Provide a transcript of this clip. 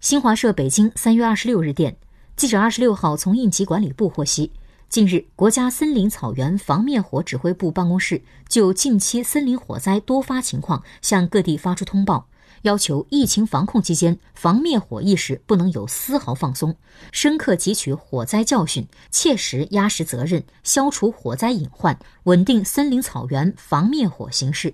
新华社北京三月二十六日电记者二十六号从应急管理部获悉近日国家森林草原防灭火指挥部办公室就近期森林火灾多发情况向各地发出通报要求疫情防控期间防灭火意识不能有丝毫放松深刻汲取火灾教训切实压实责任消除火灾隐患稳定森林草原防灭火形势。